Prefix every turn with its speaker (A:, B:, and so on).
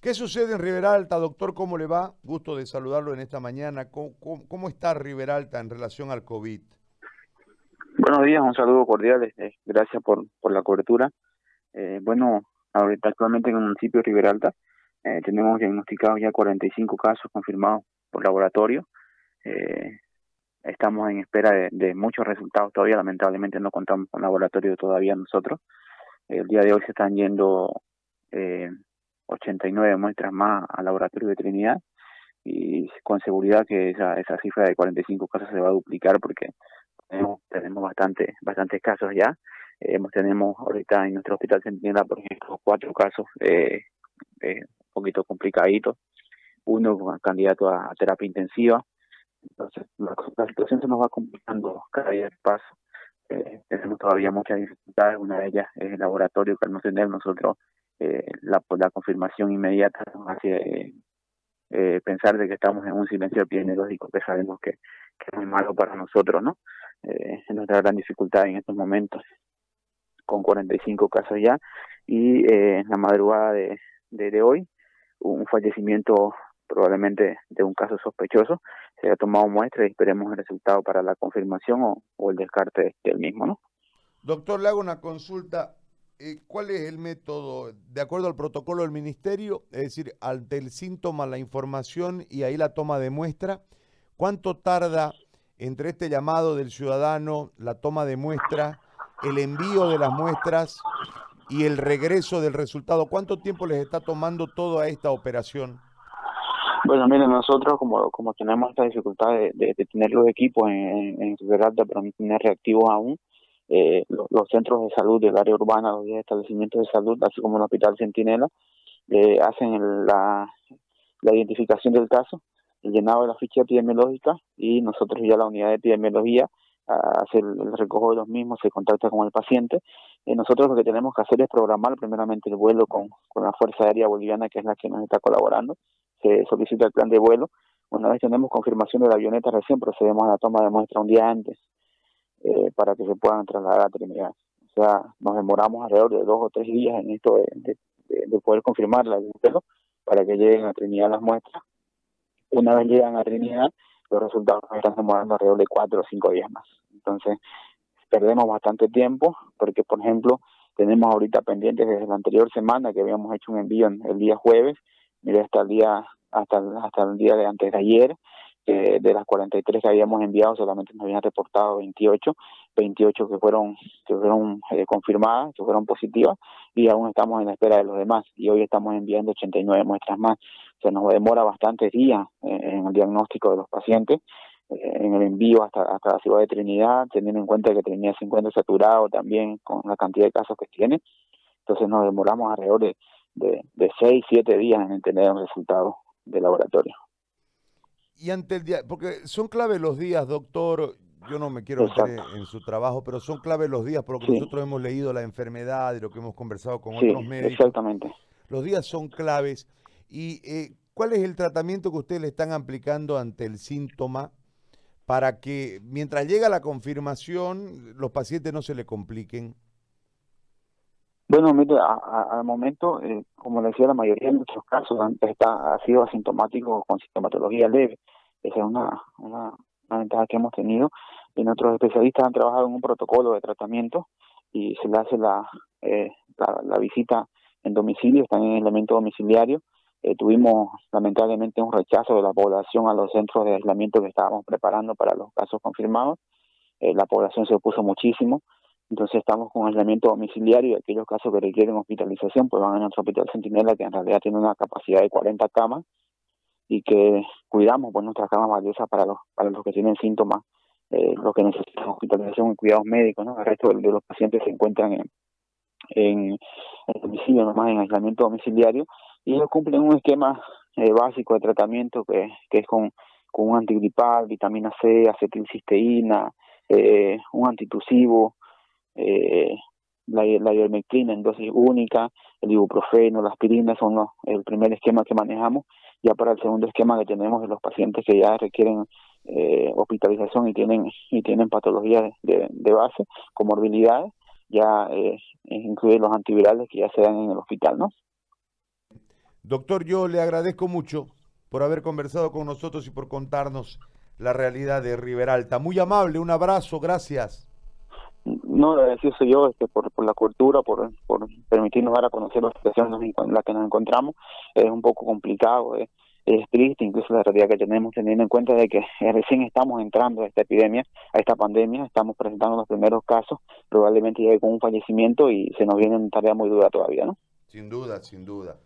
A: ¿Qué sucede en Riberalta, doctor? ¿Cómo le va? Gusto de saludarlo en esta mañana. ¿Cómo, está Riberalta en relación al COVID?
B: Buenos días, un saludo cordial. Este, gracias por, por la cobertura. Eh, bueno, ahorita actualmente en el municipio de Riberalta eh, tenemos diagnosticados ya 45 casos confirmados por laboratorio. Eh, estamos en espera de, muchos resultados todavía. Lamentablemente no contamos con laboratorio todavía nosotros. El día de hoy se están yendo 89 muestras más al laboratorio de Trinidad y con seguridad que esa, esa cifra de 45 casos se va a duplicar porque tenemos, tenemos bastante, bastantes casos ya. Eh, tenemos ahorita en nuestro hospital Centinela, por ejemplo, cuatro casos eh, eh, un poquito complicaditos, uno candidato a, terapia intensiva. Entonces, la, situación se nos va complicando cada día de paso. Eh, tenemos todavía muchas dificultades, una de ellas es el laboratorio que al no tener nosotros eh, la, la confirmación inmediata nos hace eh, pensar de que estamos en un silencio epidemiológico que sabemos que, es muy malo para nosotros, ¿no? Eh, es nuestra gran dificultad en estos momentos, con 45 casos ya, y eh, en la madrugada de, de, hoy, un fallecimiento probablemente de un caso sospechoso, se ha tomado muestra y esperemos el resultado para la confirmación o, o el descarte del mismo, ¿no?
A: Doctor, le hago una consulta. Eh, ¿cuál es el método, de acuerdo al protocolo del ministerio, es decir, ante el síntoma, la información y ahí la toma de muestra? ¿Cuánto tarda entre este llamado del ciudadano, la toma de muestra, el envío de las muestras y el regreso del resultado? ¿Cuánto tiempo les está tomando toda esta operación?
B: Bueno, miren, nosotros como, como tenemos esta dificultad de, tener los equipos en, en, pero no tener reactivos aún, eh, los, centros de salud del área urbana, los establecimientos de salud, así como el Hospital Centinela, eh, hacen la, identificación del caso, el llenado de la ficha epidemiológica y nosotros ya la unidad de epidemiología hace el, recojo de los mismos, se contacta con el paciente. Eh, nosotros lo que tenemos que hacer es programar primeramente el vuelo con, con la Fuerza Aérea Boliviana, que es la que nos está colaborando. Se solicita el plan de vuelo. Una vez tenemos confirmación de la avioneta, recién procedemos a la toma de muestra un día antes eh, para que se puedan trasladar a Trinidad. O sea, nos demoramos alrededor de dos o tres días en esto de, de, poder confirmar la vuelo para que lleguen a Trinidad las muestras. Una vez llegan a Trinidad, los resultados nos están demorando alrededor de cuatro o cinco días más. Entonces, perdemos bastante tiempo porque, por ejemplo, tenemos ahorita pendientes desde la anterior semana que habíamos hecho un envío el día jueves, mire hasta el día hasta hasta el día de antes de ayer de las 43 que habíamos enviado solamente nos habían reportado 28, 28 que fueron que fueron eh, confirmadas, que fueron positivas y aún estamos en la espera de los demás y hoy estamos enviando 89 muestras más. Se nos demora bastantes días eh, en el diagnóstico de los pacientes, eh, en el envío hasta, hasta la ciudad de Trinidad, teniendo en cuenta que Trinidad se encuentra saturado también con la cantidad de casos que tiene. Entonces nos demoramos alrededor de, de, de 6, 7 días en tener el resultado del laboratorio
A: y ante el día, porque son clave los días, doctor, yo no me quiero meter en su trabajo, pero son clave los días, por lo que nosotros hemos leído la enfermedad y lo que hemos conversado con otros médicos.
B: Exactamente.
A: Los días son claves. ¿Y eh, cuál es el tratamiento que ustedes le están aplicando ante el síntoma para que mientras llega la confirmación los pacientes no se le compliquen?
B: Bueno, mire, al momento, eh, como le decía, la mayoría de nuestros casos está, ha sido asintomático con sintomatología leve. Esa es una, una, ventaja que hemos tenido. Y nuestros especialistas han trabajado en un protocolo de tratamiento y se le hace la, eh, la, visita en domicilio, están en el elemento domiciliario. Eh, tuvimos lamentablemente un rechazo de la población a los centros de aislamiento que estábamos preparando para los casos confirmados. Eh, la población se opuso muchísimo entonces estamos con aislamiento domiciliario y aquellos casos que requieren hospitalización pues van a nuestro hospital Centinela que en realidad tiene una capacidad de 40 camas y que cuidamos pues nuestras camas valiosas para los para los que tienen síntomas, eh, los que necesitan hospitalización y cuidados médicos, ¿no? El resto de, los pacientes se encuentran en, en, domicilio, nomás en aislamiento domiciliario y ellos cumplen un esquema eh, básico de tratamiento que, que es con, con un antigripal, vitamina C, acetilcisteína, eh, un antitusivo, eh, la, la ivermectina en dosis única, el ibuprofeno, la aspirina son los, el primer esquema que manejamos. Ya para el segundo esquema que tenemos de los pacientes que ya requieren eh, hospitalización y tienen y tienen patologías de, de base, comorbilidades, ya eh, incluye los antivirales que ya se dan en el hospital, ¿no?
A: Doctor, yo le agradezco mucho por haber conversado con nosotros y por contarnos la realidad de Riberalta. Muy amable, un abrazo, gracias.
B: No, agradecido soy yo este, por, por la cultura, por, por permitirnos dar a conocer la situación en la que nos encontramos. Es un poco complicado, eh, es triste incluso la realidad que tenemos teniendo en cuenta de que recién estamos entrando a esta epidemia, a esta pandemia, estamos presentando los primeros casos, probablemente llegue con un fallecimiento y se nos viene una tarea muy dura todavía, ¿no?
A: Sin duda, sin duda.